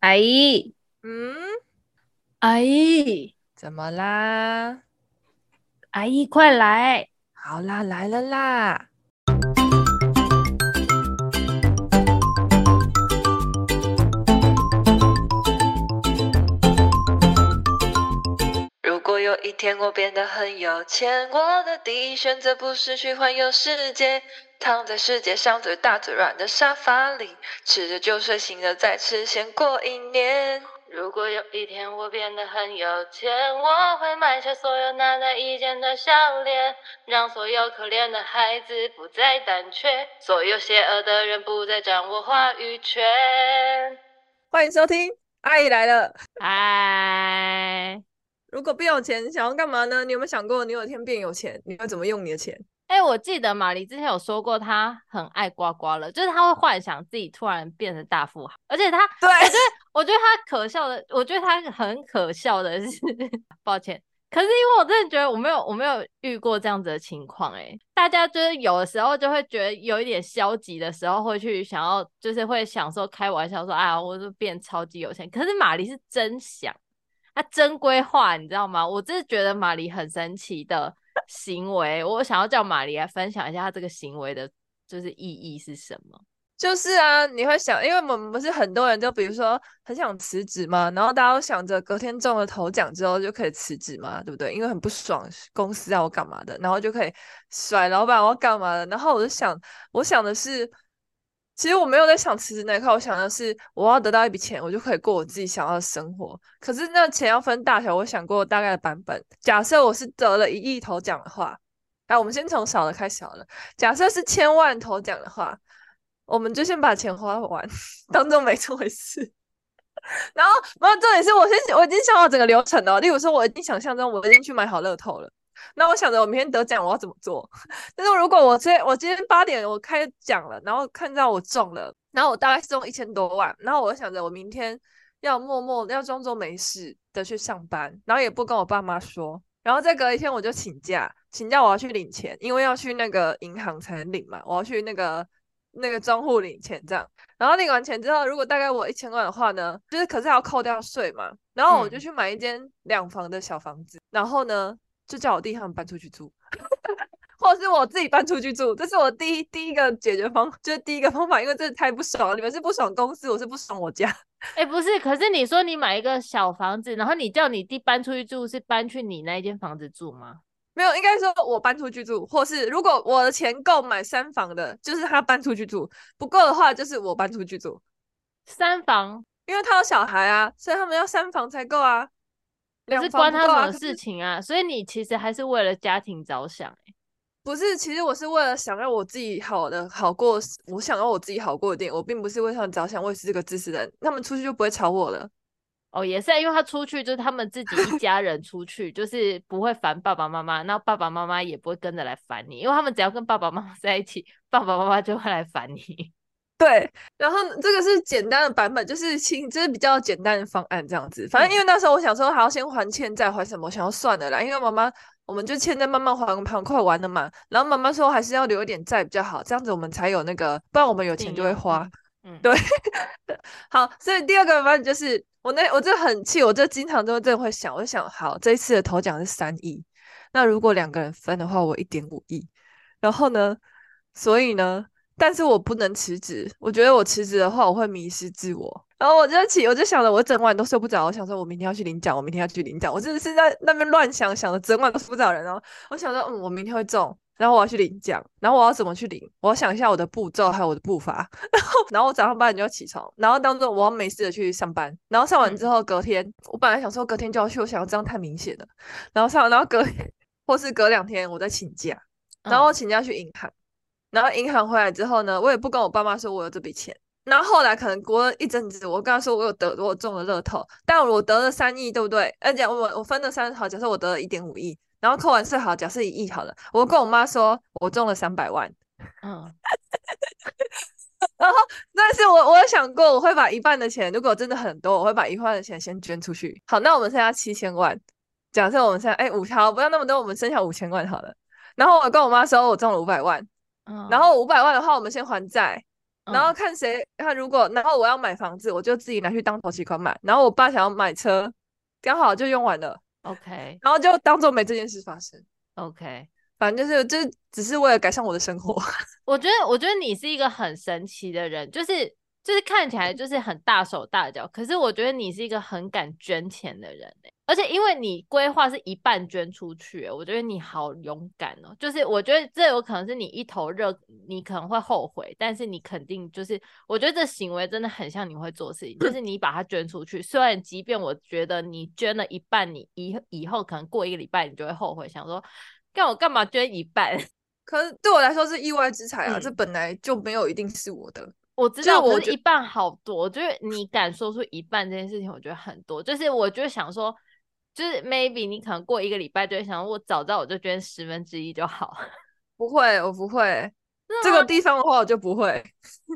阿姨，嗯，阿姨，怎么啦？阿姨，快来！好啦，来了啦！有一天我变得很有钱，我的第一选择不是去环游世界。躺在世界上最大最软的沙发里，吃着就睡，醒了再吃，先过一年。如果有一天我变得很有钱，我会买下所有难得一件的笑脸，让所有可怜的孩子不再胆怯，所有邪恶的人不再掌握话语权。欢迎收听《阿姨来了》。嗨，如果变有钱，你想要干嘛呢？你有没有想过，你有一天变有钱，你会怎么用你的钱？哎、欸，我记得玛丽之前有说过，她很爱刮刮乐，就是她会幻想自己突然变成大富豪，而且她，对，我觉得，我觉得她可笑的，我觉得她很可笑的是，抱歉，可是因为我真的觉得我没有，我没有遇过这样子的情况，哎，大家就是有的时候就会觉得有一点消极的时候，会去想要，就是会想说开玩笑说，哎呀，我就变超级有钱，可是玛丽是真想，他真规划，你知道吗？我真的觉得玛丽很神奇的。行为，我想要叫玛丽来分享一下他这个行为的，就是意义是什么？就是啊，你会想，因为我们不是很多人，就比如说很想辞职嘛，然后大家都想着隔天中了头奖之后就可以辞职嘛，对不对？因为很不爽公司要我干嘛的，然后就可以甩老板我干嘛的，然后我就想，我想的是。其实我没有在想辞职那一块，我想的是我要得到一笔钱，我就可以过我自己想要的生活。可是那钱要分大小，我想过大概的版本。假设我是得了一亿头奖的话，哎，我们先从小的开始好了。假设是千万头奖的话，我们就先把钱花完，当做没这回事。然后，然后重点是我先我已经想好整个流程了。例如说，我已经想象中我已经去买好乐透了。那我想着我明天得奖我要怎么做？但是如果我今天我今天八点我开奖了，然后看到我中了，然后我大概是中一千多万，然后我想着我明天要默默要装作没事的去上班，然后也不跟我爸妈说，然后再隔一天我就请假，请假我要去领钱，因为要去那个银行才能领嘛，我要去那个那个账户领钱这样，然后领完钱之后，如果大概我一千万的话呢，就是可是还要扣掉税嘛，然后我就去买一间两房的小房子，嗯、然后呢。就叫我弟他们搬出去住，或者是我自己搬出去住，这是我第一第一个解决方，就是第一个方法，因为真的太不爽了。你们是不爽公司，我是不爽我家。哎、欸，不是，可是你说你买一个小房子，然后你叫你弟搬出去住，是搬去你那一间房子住吗？没有，应该说我搬出去住，或是如果我的钱够买三房的，就是他搬出去住；不够的话，就是我搬出去住。三房，因为他有小孩啊，所以他们要三房才够啊。是关他什么事情啊？所以你其实还是为了家庭着想，欸，不是？其实我是为了想让我自己好的好过，我想要我自己好过一点。我并不是为他们着想，我也是这个知识人，他们出去就不会吵我了。哦，也是，因为他出去就是他们自己一家人出去，就是不会烦爸爸妈妈，那爸爸妈妈也不会跟着来烦你，因为他们只要跟爸爸妈妈在一起，爸爸妈妈就会来烦你。对，然后这个是简单的版本，就是轻，就是比较简单的方案这样子。反正因为那时候我想说还要先还欠债还什么，我想要算了啦，因为妈妈我们就欠债慢慢还，很快完了嘛。然后妈妈说还是要留一点债比较好，这样子我们才有那个，不然我们有钱就会花。嗯，对。好，所以第二个版本就是我那我就很气，我就经常都这会想，我就想好这一次的头奖是三亿，那如果两个人分的话，我一点五亿。然后呢，所以呢。但是我不能辞职，我觉得我辞职的话，我会迷失自我。然后我就起，我就想着，我整晚都睡不着。我想说，我明天要去领奖，我明天要去领奖。我真的是在那边乱想，想的整晚都睡不着人。然后我想说，嗯，我明天会中，然后我要去领奖，然后我要怎么去领？我要想一下我的步骤还有我的步伐。然后，然后我早上八点就要起床，然后当做我要没事的去上班。然后上完之后，隔天、嗯、我本来想说隔天就要去，我想要这样太明显了。然后上完，然后隔或是隔两天我再请假，然后我请假去银行。嗯然后银行回来之后呢，我也不跟我爸妈说我有这笔钱。然后后来可能过了一阵子，我跟他说我有得，我中了乐透，但我得了三亿，对不对？而且我我分了三好，假设我得了一点五亿，然后扣完税好，假设一亿好了，我跟我妈说我中了三百万。嗯。然后，但是我我有想过，我会把一半的钱，如果真的很多，我会把一半的钱先捐出去。好，那我们剩下七千万。假设我们现在哎五条，不要那么多，我们剩下五千万好了。然后我跟我妈说我中了五百万。然后五百万的话，我们先还债，然后看谁，他如果然后我要买房子，我就自己拿去当头期款买，然后我爸想要买车，刚好就用完了，OK，然后就当做没这件事发生，OK，反正就是就只是为了改善我的生活。我觉得我觉得你是一个很神奇的人，就是。就是看起来就是很大手大脚，可是我觉得你是一个很敢捐钱的人，欸，而且因为你规划是一半捐出去，欸，我觉得你好勇敢哦。就是我觉得这有可能是你一头热，你可能会后悔，但是你肯定就是，我觉得这行为真的很像你会做事情，就是你把它捐出去。虽然即便我觉得你捐了一半，你以以后可能过一个礼拜你就会后悔，想说干我干嘛捐一半？可是对我来说是意外之财啊，嗯，这本来就没有一定是我的。我知道，我一半好多，我觉得你敢说出一半这件事情，我觉得很多。就是我就想说，就是 maybe 你可能过一个礼拜就会想，我早知道我就捐十分之一就好。不会，我不会。这个地方的话，我就不会。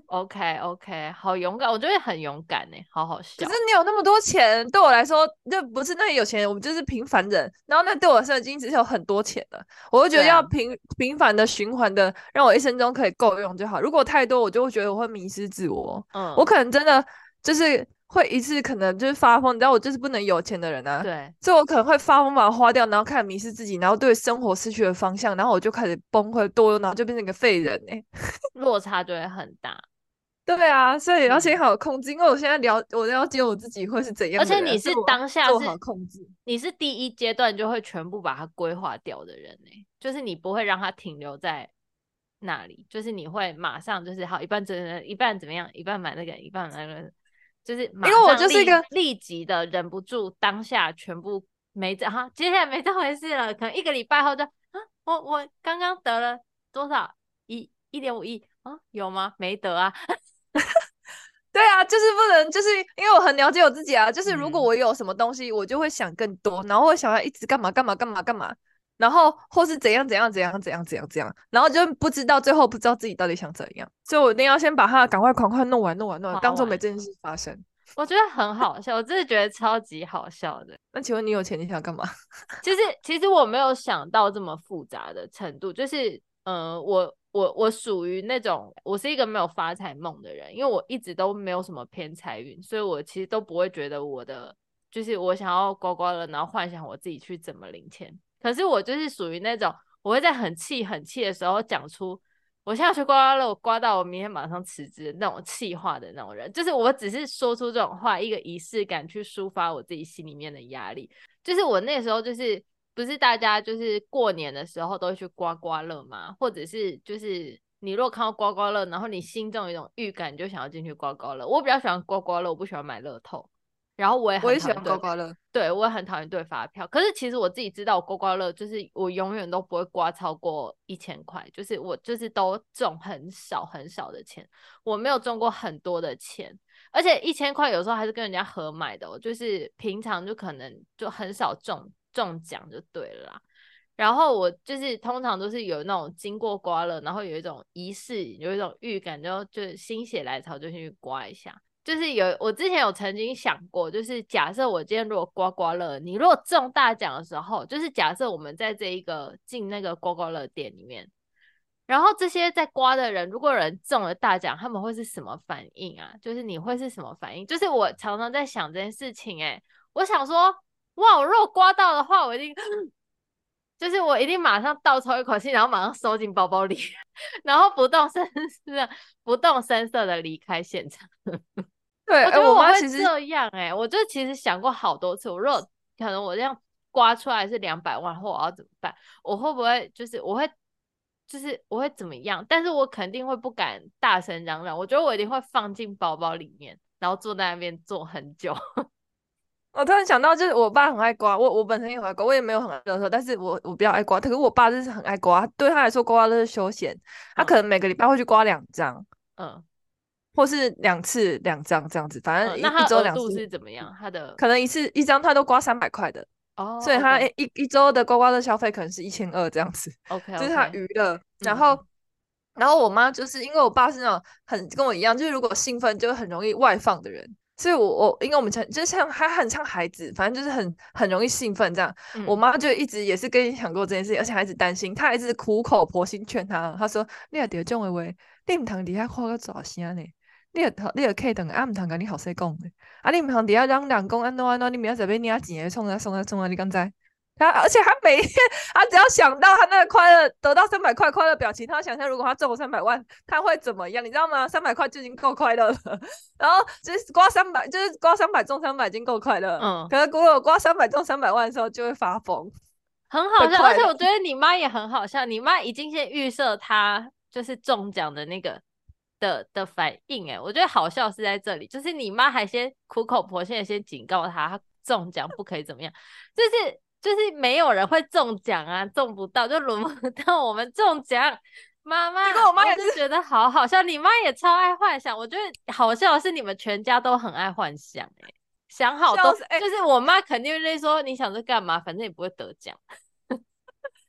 OK OK，好勇敢，我觉得很勇敢呢，好好笑。可是你有那么多钱，对我来说，就不是那有钱人，我们就是平凡人。然后那对我来说，已经只是有很多钱了。我会觉得要平、啊、平凡的循环的，让我一生中可以够用就好。如果太多，我就会觉得我会迷失自我。嗯，我可能真的就是。会一次可能就是发疯，你知道我就是不能有钱的人啊。对，所以我可能会发疯把它花掉，然后开始迷失自己，然后对生活失去了方向，然后我就开始崩溃堕落，然后就变成一个废人哎、欸，落差就会很大。对啊，所以要先好好控制，因为我现在了我了解我自己会是怎样的，而且你是当下是做好控制，你是第一阶段就会全部把它规划掉的人呢、欸，就是你不会让它停留在那里，就是你会马上就是好一半真的，一半怎么样，一半买那个，一半买那个。就是因为我就是一个立即的忍不住当下全部没这哈，接下来没这回事了，可能一个礼拜后就啊，我我刚刚得了多少？一一点五亿啊，有吗？没得啊，对啊，就是不能，就是因为我很了解我自己啊，就是如果我有什么东西，我就会想更多，然后会想要一直干嘛干嘛干嘛干嘛，然后或是怎样怎样怎样怎样怎样怎样，然后就不知道最后不知道自己到底想怎样，所以我一定要先把它赶快赶快弄完弄完弄完，当做没这件事发生。我觉得很好笑，我真的觉得超级好笑的。那请问你有钱你想干嘛？其实其实我没有想到这么复杂的程度，就是嗯、呃，我我我属于那种我是一个没有发财梦的人，因为我一直都没有什么偏财运，所以我其实都不会觉得我的就是我想要刮刮乐，然后幻想我自己去怎么领钱。可是我就是属于那种我会在很气很气的时候讲出。我现在去刮刮乐，刮到我明天马上辞职那种气话的那种人，就是我只是说出这种话，一个仪式感去抒发我自己心里面的压力。就是我那时候就是不是大家就是过年的时候都会去刮刮乐吗？或者是就是你如果看到刮刮乐，然后你心中有一种预感，你就想要进去刮刮乐。我比较喜欢刮刮乐，我不喜欢买乐透。然后我也很我也喜欢刮刮乐，对，我也很讨厌对发票。可是其实我自己知道，刮刮乐就是我永远都不会刮超过一千块，就是我就是都中很少很少的钱，我没有中过很多的钱，而且一千块有时候还是跟人家合买的，就是平常就可能就很少中中奖就对了啦。然后我就是通常都是有那种经过刮了，然后有一种仪式，有一种预感，就就心血来潮就去刮一下。就是有，我之前有曾经想过，就是假设我今天如果刮刮乐，你如果中大奖的时候，就是假设我们在这一个进那个刮刮乐店里面，然后这些在刮的人，如果人中了大奖，他们会是什么反应啊？就是你会是什么反应？就是我常常在想这件事情，欸，哎，我想说，哇，我如果刮到的话，我一定，就是我一定马上倒抽一口气，然后马上收进包包里，然后不动声色，不动声色的离开现场。对，我觉得我会这样哎、我就其实想过好多次，我如果可能我这样刮出来是两百万，或我要怎么办？我会不会就是我会就是我会怎么样？但是我肯定会不敢大声嚷嚷，我觉得我一定会放进包包里面，然后坐在那边坐很久。我突然想到，就是我爸很爱刮，我我本身也很爱刮，我也没有很爱乐透，但是我我比较爱刮。可是我爸就是很爱刮，对他来说刮刮乐是休闲，他可能每个礼拜会去刮两张。嗯。或是两次两张这样子，反正一周两次是怎么样？他的可能一次一张他都刮三百块的哦，所以他一一周的刮刮乐消费可能是一千二这样子。OK，就是他娱乐。然后，然后我妈就是因为我爸是那种很跟我一样，就是如果兴奋就很容易外放的人，所以我我因为我们成就像还很像孩子，反正就是很很容易兴奋这样。我妈就一直也是跟你讲过这件事情，而且还一直担心，她还一直苦口婆心劝他，她说：“你也得这种维维。”你唔通底下夸个爪声呢？你有你有可以等啊，唔通跟你好势讲的啊，你唔通底下让人讲安怎安怎，你明仔载要领钱的，冲啊冲啊冲啊！你刚才他，而且他每天，他只要想到他那个快乐得到三百块快乐表情，他想象如果他中了三百万，他会怎么样？你知道吗？三百块就已经够快乐了，然后就是刮三百，就是刮三百中三百已经够快乐。嗯，可是如果刮三百中三百万的时候，就会发疯，很好笑。而且我觉得你妈也很好笑，你妈已经先预设他就是中奖的那个。的的反应哎，我觉得好笑是在这里，就是你妈还先苦口婆心的先警告他，他中奖不可以怎么样，就是就是没有人会中奖啊，中不到就轮不 到我们中奖。妈妈，结果我妈也是觉得好好笑，你妈也超爱幻想。我觉得好笑的是你们全家都很爱幻想哎，想好都是，就是我妈肯定会说你想着干嘛，反正也不会得奖。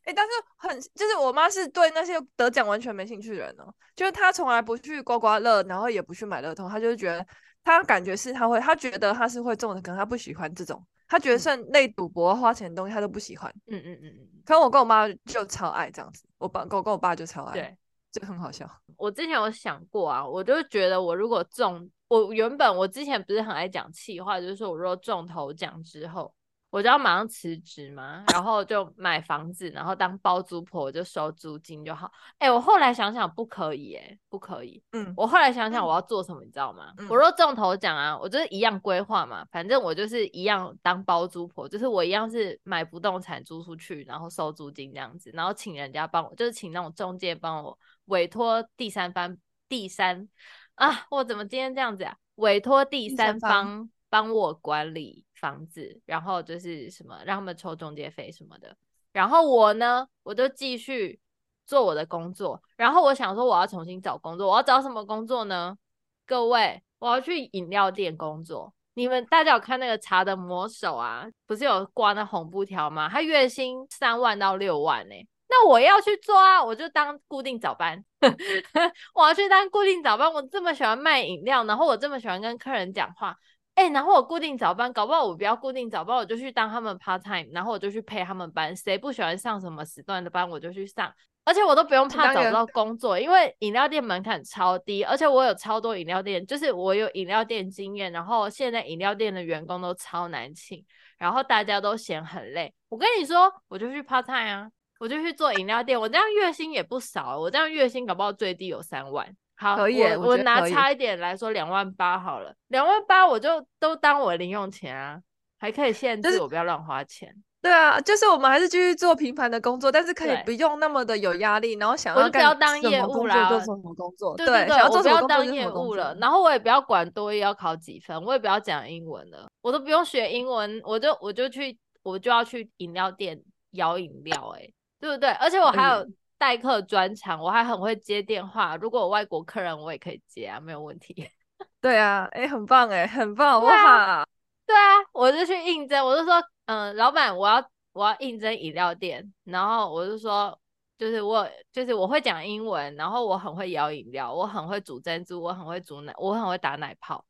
哎、欸，但是很就是我妈是对那些得奖完全没兴趣的人哦，就是她从来不去刮刮乐，然后也不去买乐透，她就是觉得她感觉是她会，她觉得她是会中的，可能她不喜欢这种，她觉得算类赌博花钱的东西，她都不喜欢。嗯嗯嗯嗯。可是我跟我妈就超爱这样子，我爸跟我跟我爸就超爱，对，就很好笑。我之前有想过啊，我就觉得我如果中，我原本我之前不是很爱讲气话，就是说我如果中头奖之后。我就要马上辞职嘛，然后就买房子，然后当包租婆，我就收租金就好。哎、欸，我后来想想不可以，哎，不可以。嗯，我后来想想我要做什么，你知道吗？嗯、我若中头奖啊，我就是一样规划嘛，反正我就是一样当包租婆，就是我一样是买不动产租出去，然后收租金这样子，然后请人家帮我，就是请那种中介帮我委托第三方，第三啊，我怎么今天这样子啊？委托第三方帮我管理。房子，然后就是什么让他们抽中介费什么的，然后我呢，我就继续做我的工作。然后我想说，我要重新找工作，我要找什么工作呢？各位，我要去饮料店工作。你们大家有看那个茶的魔手啊？不是有挂那红布条吗？他月薪三万到六万呢、那我要去做啊，我就当固定早班。我要去当固定早班。我这么喜欢卖饮料，然后我这么喜欢跟客人讲话。哎、欸，然后我固定早班，搞不好我不要固定早班，我就去当他们 part time，然后我就去陪他们班。谁不喜欢上什么时段的班，我就去上，而且我都不用怕找不到工作，因为饮料店门槛超低，而且我有超多饮料店，就是我有饮料店经验，然后现在饮料店的员工都超难请，然后大家都嫌很累。我跟你说，我就去 part time 啊，我就去做饮料店，我这样月薪也不少，我这样月薪搞不好最低有三万。好，可以，我我拿差一点来说，两万八好了，两万八我就都当我的零用钱啊，还可以限制我不要乱花钱。对啊，就是我们还是继续做平凡的工作，但是可以不用那么的有压力，然后想要不要当业务啦，做什么工作？对对对，我不要当业务了，然后我也不要管多益要考几分，我也不要讲英文了，我都不用学英文，我就我就去我就要去饮料店摇饮料，哎，对不对？而且我还有。代客专场，我还很会接电话。如果有外国客人，我也可以接啊，没有问题。对啊，哎、欸，很棒哎，很棒，哇、啊！对啊，我就去应征，我就说，嗯，老板，我要我要应征饮料店，然后我就说，就是我就是我会讲英文，然后我很会摇饮料，我很会煮珍珠，我很会煮奶，我很会打奶泡，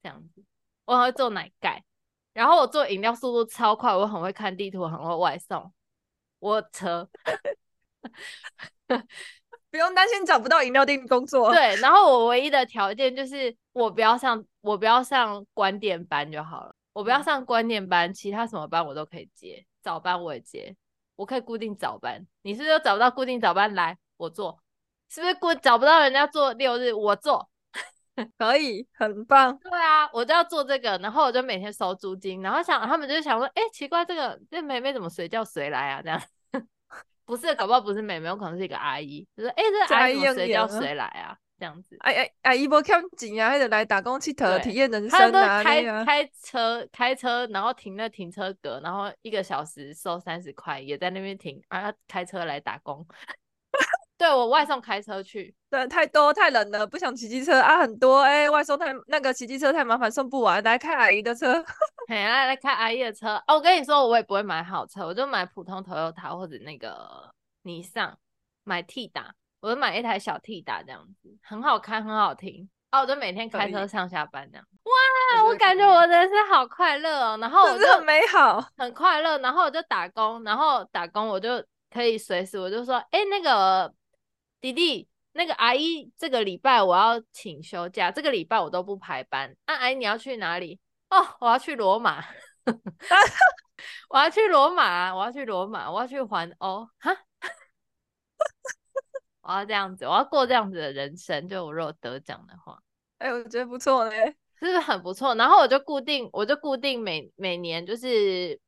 这样子，我很会做奶盖，然后我做饮料速度超快，我很会看地图，很会外送，我车。不用担心找不到饮料店工作。对，然后我唯一的条件就是我不要上，我不要上关店班就好了。我不要上关店班，其他什么班我都可以接，早班我也接，我可以固定早班。你是不是又找不到固定早班来我做？是不是固找不到人家做六日我做？可以，很棒。对啊，我就要做这个，然后我就每天收租金，然后想他们就想说，哎、欸，奇怪，这个这妹妹怎么随叫随来啊？这样。不是，搞不好不是妹妹，有可能是一个阿姨。就是：“哎、欸，这阿姨谁叫谁来啊？”这样子。哎哎，阿姨不看紧呀，还得来打工去体验人生啊！开开车开车，然后停了停车格，然后一个小时收三十块，也在那边停啊，开车来打工。对，我外送开车去，对，太多太冷了，不想骑机车啊，很多哎、欸，外送太那个骑机车太麻烦，送不完，来开阿姨的车，来来开阿姨的车。哦，我跟你说，我也不会买好车，我就买普通 Toyota 或者那个尼桑，买 T 打，我就买一台小 T 打这样子，很好开，很好停。哦，我就每天开车上下班这样。哇，我感觉我人生好快乐哦，然后我就很美好，很快乐，然后我就打工，然后打工我就可以随时我就说，哎、欸，那个。弟弟，那个阿姨这个礼拜我要请休假，这个礼拜我都不排班。啊，阿姨你要去哪里？哦，我要去罗马，我要去罗马，我要去罗马，我要去环欧，哈，我要这样子，我要过这样子的人生。就我如果得奖的话，哎，我觉得不错嘞，是不是很不错？然后我就固定，我就固定每每年就是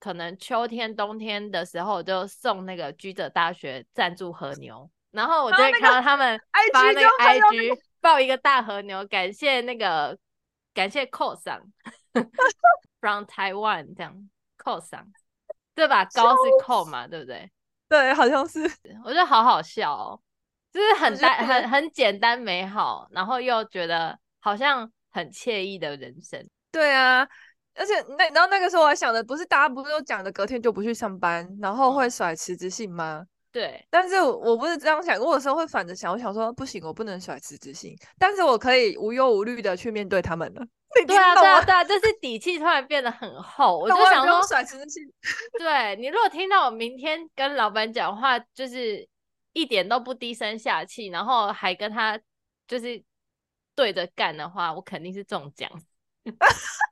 可能秋天、冬天的时候，我就送那个居者大学赞助和牛。然后我就会看到他们发那个 IG 抱一个大和牛，感谢那个感谢桑 from Taiwan 这样 Cole 桑对吧？高是 Cole 嘛，对不对？对，好像是。我觉得好好笑哦，就是很单很很简单美好，然后又觉得好像很惬意的人生。对啊，而且那然后那个时候我还想的不是大家不是都讲的隔天就不去上班，然后会甩辞职信吗？对，但是我不是这样想，我有时候会反着想，我想说不行，我不能甩辞职信，但是我可以无忧无虑的去面对他们了。对啊，对啊，对啊，就是底气突然变得很厚，我就想说甩辞职信。对，你如果听到我明天跟老板讲话，就是一点都不低声下气，然后还跟他就是对着干的话，我肯定是中奖。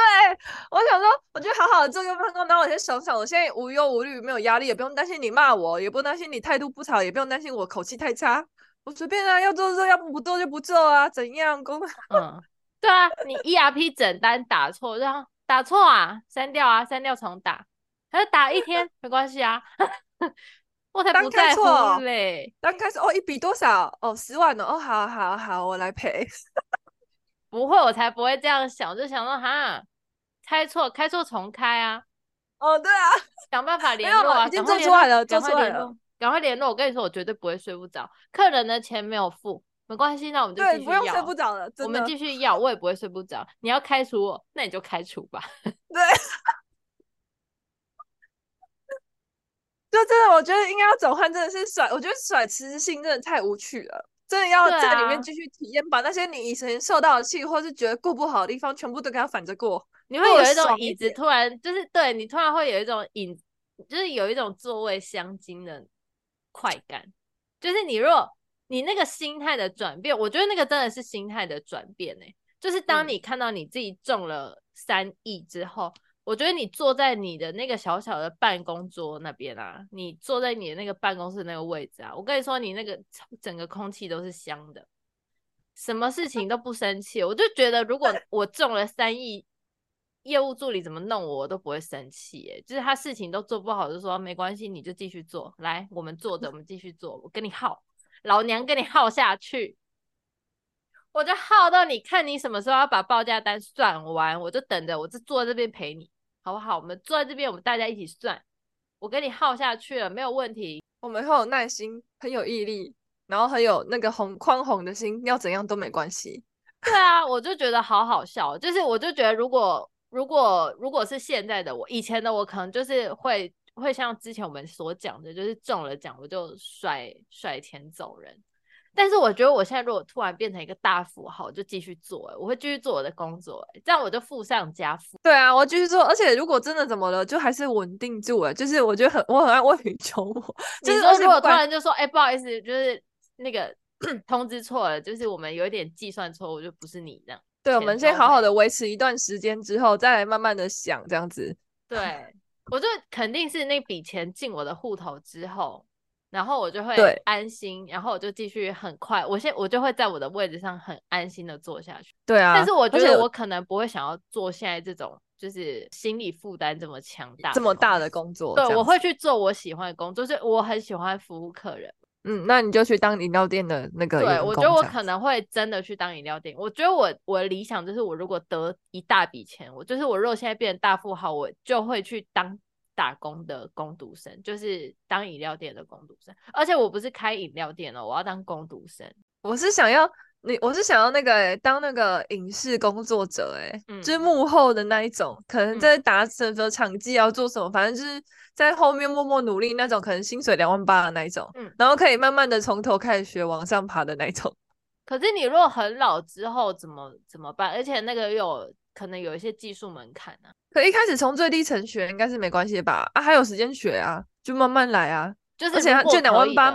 对，我想说，我就好好的做个办公，然后我先想想，我现在无忧无虑，没有压力，也不用担心你骂我，也不用担心你态度不好，也不用担心我口气太差，我随便啊，要做就做，要不不做就不做啊，怎样？公，嗯，对啊，你 ERP 整单打错，然后打错啊，删掉啊，删掉重打，还是打一天没关系啊，我才不在乎嘞。刚开始哦，一笔多少？哦，十万哦，哦，好好好，我来赔。不会，我才不会这样想，我就想说哈。开错，开错重开啊！哦，对啊，想办法联络啊，已经做出来了，做出来了，赶快联络！我跟你说，我绝对不会睡不着。客人的钱没有付，没关系，那我们就继续不用睡不着了，我们继续要，我也不会睡不着。你要开除我，那你就开除吧。对，就真的，我觉得应该要转换，真的是甩。我觉得甩辞职信真的太无趣了。真的要在里面继续体验，啊、把那些你以前受到的气，或是觉得过不好的地方，全部都给他反着过。你会有一种椅子突然就是对你突然会有一种椅，就是有一种座位香精的快感。就是你若你那个心态的转变，我觉得那个真的是心态的转变呢、欸。就是当你看到你自己中了三亿之后。嗯我觉得你坐在你的那个小小的办公桌那边啊，你坐在你的那个办公室那个位置啊，我跟你说，你那个整个空气都是香的，什么事情都不生气。我就觉得，如果 我中了三亿，业务助理怎么弄我，我都不会生气。哎，就是他事情都做不好，就说没关系，你就继续做。来，我们坐着，我们继续做，我跟你耗，老娘跟你耗下去。我就耗到你看你什么时候要把报价单算完，我就等着，我就坐在这边陪你，好不好？我们坐在这边，我们大家一起算，我跟你耗下去了，没有问题。我们会有耐心，很有毅力，然后很有那个红宽宏的心，要怎样都没关系。对啊，我就觉得好好笑，就是我就觉得如果如果如果是现在的我，以前的我可能就是会会像之前我们所讲的，就是中了奖我就甩甩钱走人。但是我觉得我现在如果突然变成一个大富豪，我就继续做，欸，我会继续做我的工作，欸，这样我就富上加富。对啊，我继续做，而且如果真的怎么了，就还是稳定住了。就是我觉得很，我很爱未雨绸缪。就是说如果突然就说，哎，欸，不好意思，就是那个 通知错了，就是我们有一点计算错误，就不是你这样。对，我们先好好的维持一段时间之后，再来慢慢的想这样子。对，我就肯定是那笔钱进我的户头之后。然后我就会安心，然后我就继续很快，我现我就会在我的位置上很安心的做下去。对啊，但是我觉得我可能不会想要做现在这种就是心理负担这么强大、这么大的工作。对，我会去做我喜欢的工作，就是我很喜欢服务客人。嗯，那你就去当饮料店的那个。对，我觉得我可能会真的去当饮料店。我觉得我我的理想就是我如果得一大笔钱，我就是我如果现在变成大富豪，我就会去当。打工的工读生，就是当饮料店的工读生，而且我不是开饮料店哦，我要当工读生。我是想要你，我是想要那个、欸、当那个影视工作者、欸，哎、嗯，就是幕后的那一种，可能在打什么场记要做什么，嗯、反正就是在后面默默努力那种，可能薪水两万八的那一种，嗯，然后可以慢慢的从头开始学往上爬的那一种。可是你如果很老之后怎么怎么办？而且那个又有可能有一些技术门槛呢、啊。可一开始从最低层学应该是没关系吧？啊，还有时间学啊，就慢慢来啊。就是而且就两万八，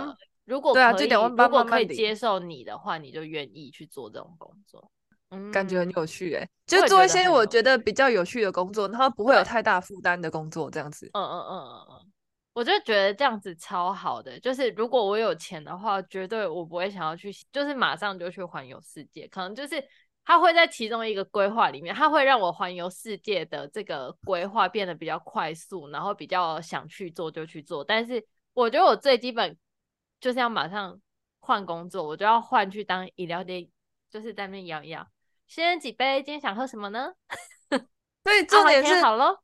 如果对啊，可以这点万八如果可以接受你的话，你就愿意去做这种工作。嗯，感觉很有趣哎、欸，就做一些我觉得比较有趣的工作，然后不会有太大负担的工作，这样子。嗯嗯嗯嗯嗯，我就觉得这样子超好的。就是如果我有钱的话，绝对我不会想要去，就是马上就去环游世界。可能就是他会在其中一个规划里面，他会让我环游世界的这个规划变得比较快速，然后比较想去做就去做。但是我觉得我最基本就是要马上换工作，我就要换去当饮料店，就是在那边摇一摇。先生几杯，今天想喝什么呢？所以重点是啊好喽。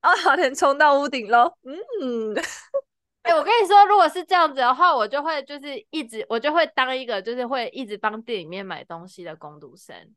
啊，好点 冲到屋顶喽。嗯，哎、欸，我跟你说，如果是这样子的话，我就会就是一直，我就会当一个就是会一直帮店里面买东西的工读生，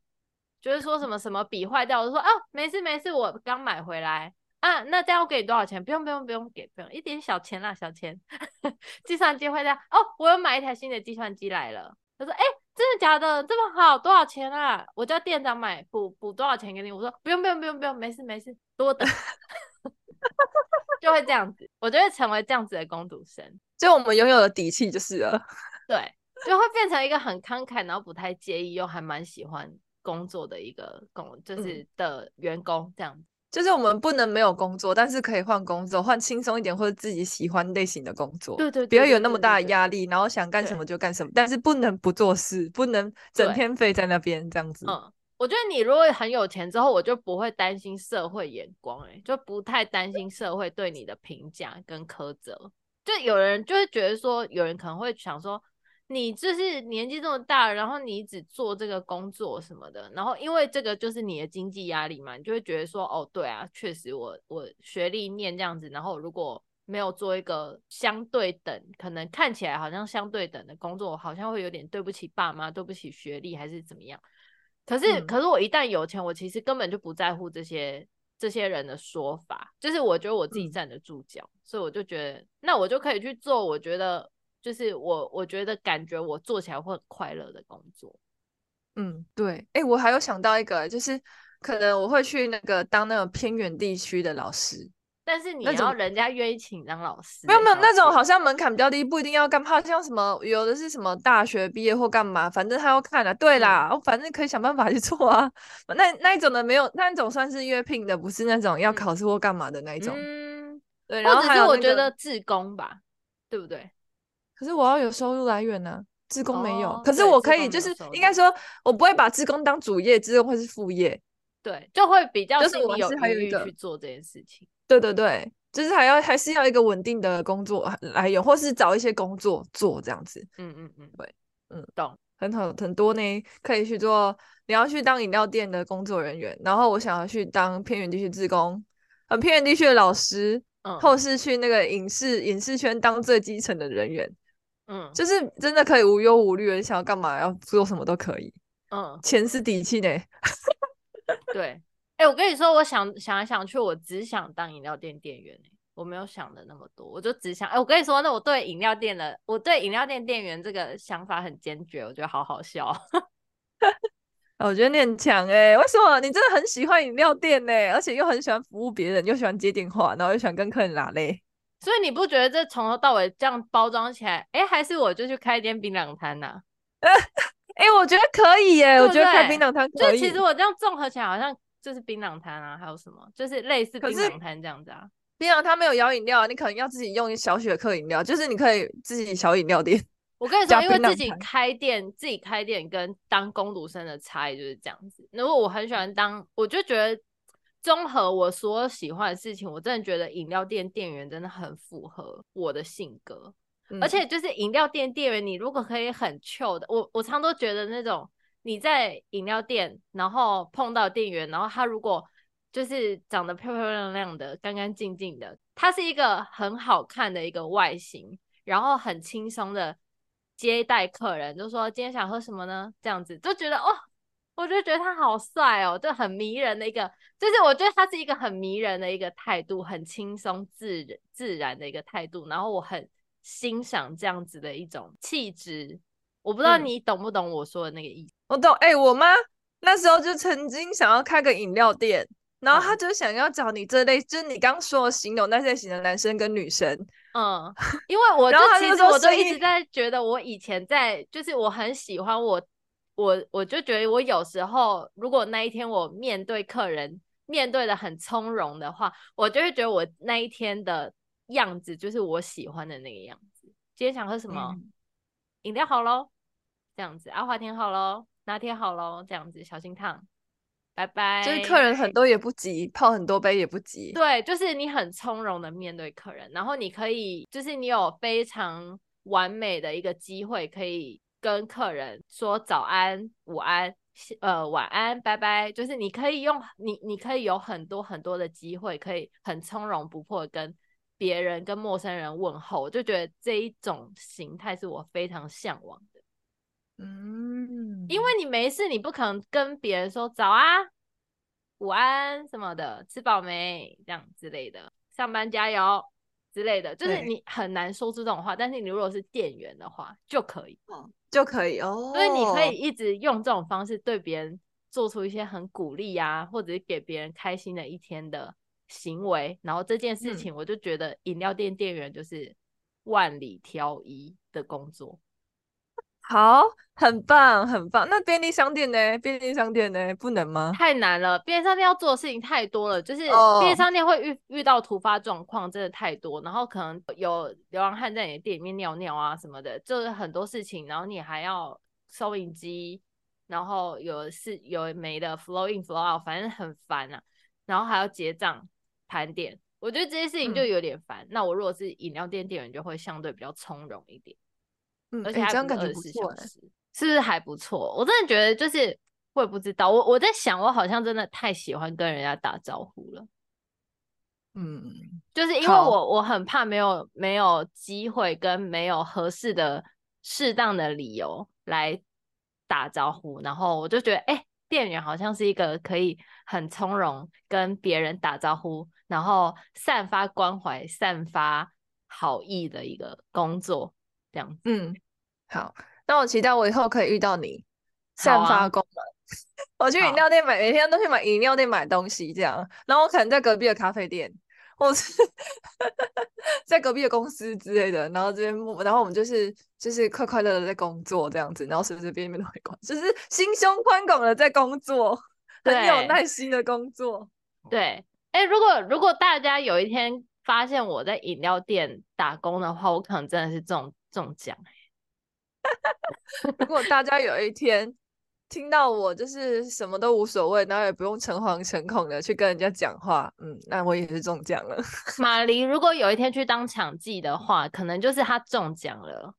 就是说什么什么笔坏掉，我就说啊，没事没事，我刚买回来啊，那这样我给你多少钱？不用不用不用给，不用一点小钱啦，小钱。计算机会这样哦，我又买一台新的计算机来了。他说，哎、欸。真的假的？这么好，多少钱啊？我叫店长买补补多少钱给你？我说不用不用不用不用，没事没事，多等，就会这样子，我就会成为这样子的工读生，就我们拥有的底气就是了，对，就会变成一个很慷慨，然后不太介意又还蛮喜欢工作的一个工，就是的员工这样子。就是我们不能没有工作，但是可以换工作，换轻松一点或者自己喜欢类型的工作。对对，不要有那么大的压力，然后想干什么就干什么，但是不能不做事，不能整天废在那边这样子。嗯，我觉得你如果很有钱之后，我就不会担心社会眼光，欸，哎，就不太担心社会对你的评价跟苛责。就有人就会觉得说，有人可能会想说。你就是年纪这么大，然后你只做这个工作什么的，然后因为这个就是你的经济压力嘛，你就会觉得说，哦，对啊，确实我我学历念这样子，然后如果没有做一个相对等，可能看起来好像相对等的工作，好像会有点对不起爸妈，对不起学历还是怎么样。可是，嗯、可是我一旦有钱，我其实根本就不在乎这些这些人的说法，就是我觉得我自己站得住脚，嗯、所以我就觉得，那我就可以去做，我觉得。就是我，我觉得感觉我做起来会很快乐的工作。嗯，对。哎、欸，我还有想到一个，就是可能我会去那个当那种偏远地区的老师。但是你要人家愿意请当老师，没有没有那种好像门槛比较低，不一定要干嘛，像什么有的是什么大学毕业或干嘛，反正他要看的、啊。对啦，反正可以想办法去做啊。那那一种的没有，那一种算是约聘的，不是那种要考试或干嘛的那一种。嗯，对。然后、那个、或者是我觉得自工吧，对不对？可是我要有收入来源呢、啊，志工没有。哦、可是我可以，就是应该说，我不会把志工当主业，志工会是副业。对，就会比较就是我有还有一个去做这件事情。对对对，就是还要还是要一个稳定的工作来源，或是找一些工作做这样子。嗯嗯嗯，对，嗯，懂，很好，很多呢，可以去做。你要去当饮料店的工作人员，然后我想要去当偏远地区志工，很偏远地区的老师，嗯，或是去那个影视影视圈当最基层的人员。嗯，就是真的可以无忧无虑，你想要干嘛，要做什么都可以。嗯，钱是底气呢。对，哎、欸，我跟你说，我想想来想去，我只想当饮料店店员，我没有想的那么多，我就只想，哎、欸，我跟你说，那我对饮料店的，我对饮料店店员这个想法很坚决，我觉得好好笑。我觉得你很强哎，为什么？你真的很喜欢饮料店呢，而且又很喜欢服务别人，又喜欢接电话，然后又喜欢跟客人拉嘞。所以你不觉得这从头到尾这样包装起来，哎，还是我就去开一间槟榔摊呐？哎，我觉得可以耶，对对我觉得开槟榔摊可以。就其实我这样综合起来，好像就是槟榔摊啊，还有什么，就是类似槟榔摊这样子啊。槟榔摊没有摇饮料，你可能要自己用小雪克饮料，就是你可以自己小饮料店。我跟你 说，因为自己开店，自己开店跟当工读生的差异就是这样子。如果我很喜欢当，我就觉得。综合我所有喜欢的事情，我真的觉得饮料店店员真的很符合我的性格，嗯、而且就是饮料店店员，你如果可以很 chill 的，我我常都觉得那种你在饮料店，然后碰到店员，然后他如果就是长得漂漂亮亮的、干干净净的，他是一个很好看的一个外形，然后很轻松的接待客人，就说今天想喝什么呢？这样子就觉得哦。我就觉得他好帅哦，就很迷人的一个，就是我觉得他是一个很迷人的一个态度，很轻松自自然的一个态度，然后我很欣赏这样子的一种气质。我不知道你懂不懂我说的那个意思？嗯、我懂。哎、欸，我妈那时候就曾经想要开个饮料店，然后她就想要找你这类，嗯、就是你刚说的形容那些型的男生跟女生，嗯，因为我就其实我就一直在觉得，我以前在就是我很喜欢我我我就觉得我有时候如果那一天我面对客人面对的很从容的话，我就会觉得我那一天的样子就是我喜欢的那个样子。今天想喝什么？饮、嗯、料好喽，这样子。阿华田好喽，拿铁好喽，这样子。小心烫。拜拜。就是客人很多也不急，泡很多杯也不急。对，就是你很从容的面对客人，然后你可以，就是你有非常完美的一个机会，可以跟客人说早安、午安、呃晚安、拜拜。就是你可以用你，你可以有很多很多的机会，可以很从容不迫跟别人、跟陌生人问候。我就觉得这一种形态是我非常向往的。嗯，因为你没事，你不可能跟别人说早啊、午安什么的，吃饱没这样之类的，上班加油之类的，就是你很难说出这种话。但是你如果是店员的话，就可以，就可以哦。所以你可以一直用这种方式对别人做出一些很鼓励啊，或者是给别人开心的一天的行为。然后这件事情，我就觉得饮料店店员就是万里挑一的工作。好，很棒，很棒。那便利商店呢？便利商店呢？不能吗？太难了，便利商店要做的事情太多了。就是便利商店会遇遇到突发状况，真的太多。然后可能有流浪汉在你的店里面尿尿啊什么的，就是很多事情。然后你还要收银机，然后有是有没的 flow in flow out，反正很烦啊。然后还要结账盘点，我觉得这些事情就有点烦。嗯、那我如果是饮料店店员，就会相对比较从容一点。嗯，而且还不是二十四小时，欸、是不是还不错？我真的觉得就是，我也不知道，我我在想，我好像真的太喜欢跟人家打招呼了。嗯，就是因为我我很怕没有没有机会跟没有合适的适当的理由来打招呼，然后我就觉得，哎、欸，店员好像是一个可以很从容跟别人打招呼，然后散发关怀、散发好意的一个工作。这样子，嗯，好，那我期待我以后可以遇到你，散发光芒。啊、我去饮料店买，每天都去买饮料店买东西，这样。然后我可能在隔壁的咖啡店，或是 在隔壁的公司之类的。然后这边，然后我们就是就是快快乐乐在工作这样子，然后随随便便都会逛，就是心胸宽广的在工作，很有耐心的工作。对，哎、欸，如果如果大家有一天发现我在饮料店打工的话，我可能真的是这种。中奖！如果大家有一天听到我就是什么都无所谓，然后也不用诚惶诚恐的去跟人家讲话，嗯，那我也是中奖了。马黎如果有一天去当场记的话，可能就是他中奖了。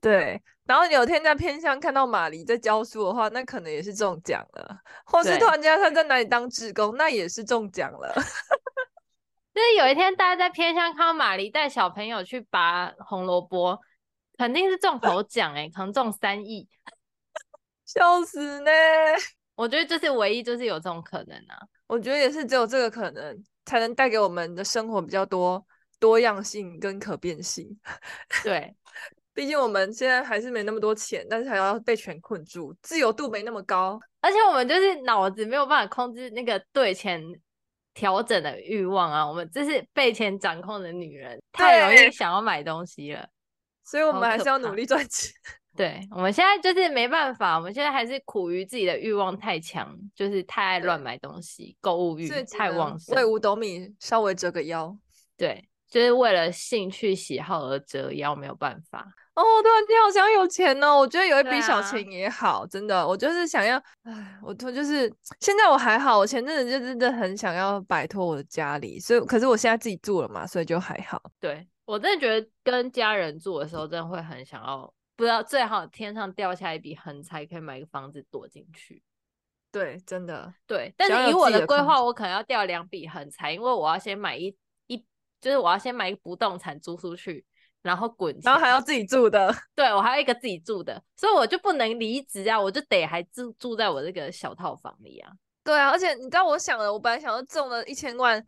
对，然后有一天在偏乡看到马黎在教书的话，那可能也是中奖了。或是突然间他在哪里当志工，那也是中奖了。就是有一天大家在偏乡看到马黎带小朋友去拔红萝卜。肯定是中头奖哎，可能中三亿，笑死呢！我觉得这是唯一，就是有这种可能啊。我觉得也是只有这个可能，才能带给我们的生活比较多多样性跟可变性。对，毕竟我们现在还是没那么多钱，但是还要被钱困住，自由度没那么高，而且我们就是脑子没有办法控制那个对钱调整的欲望啊。我们这是被钱掌控的女人，太容易想要买东西了。所以我们还是要努力赚钱。对，我们现在就是没办法，我们现在还是苦于自己的欲望太强，就是太爱乱买东西，购物欲太旺盛。为五斗米稍微折个腰，对，就是为了兴趣喜好而折腰，没有办法。哦，突然间好想有钱哦！我觉得有一笔小钱也好，啊、真的，我就是想要，唉，我突就是现在我还好，我前阵子就真的很想要摆脱我的家里，所以可是我现在自己住了嘛，所以就还好。对。我真的觉得跟家人住的时候，真的会很想要，不知道最好天上掉下一笔横财，可以买个房子躲进去。对，真的对。但是以我的规划，我可能要掉两笔横财，因为我要先买一一，就是我要先买一个不动产租出去，然后滚，然后还要自己住的。对，我还有一个自己住的，所以我就不能离职啊，我就得还住住在我这个小套房里啊。对啊，而且你知道，我想了，我本来想要中了一千万。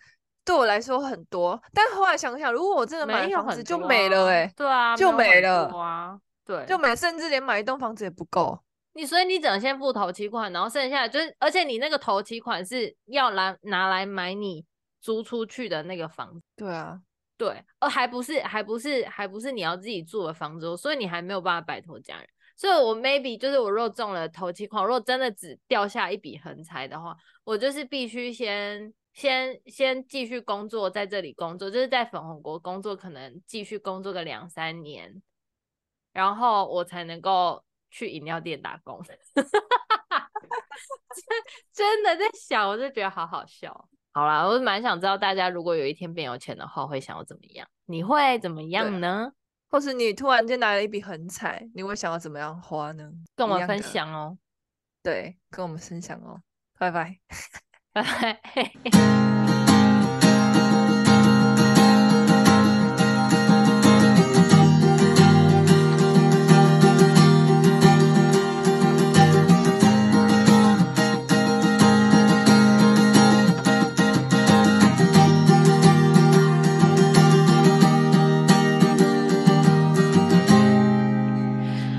对我来说很多，但后来想想，如果我真的买房子就没了哎、欸，对啊，就没了啊，对，就没，甚至连买一栋房子也不够。你所以你只能先付头期款，然后剩下就是，而且你那个头期款是要来拿来买你租出去的那个房子。对啊，对，哦，还不是，还不是，还不是你要自己住的房子，所以你还没有办法摆脱家人。所以我 maybe 就是我若中了头期款，若真的只掉下一笔横财的话，我就是必须先先先继续工作，在这里工作，就是在粉红国工作，可能继续工作个两三年，然后我才能够去饮料店打工。真的在想，我就觉得好好笑。好啦，我蛮想知道大家如果有一天变有钱的话，会想要怎么样？你会怎么样呢？或是你突然间来了一笔横财，你会想要怎么样花呢？跟我们分享哦。对，跟我们分享哦。拜拜，对。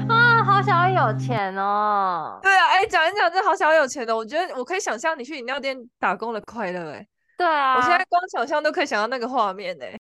啊，好想要有钱哦。对。好想要有钱的，我觉得我可以想象你去饮料店打工的快乐，哎，对啊，我现在光想象都可以想到那个画面，哎，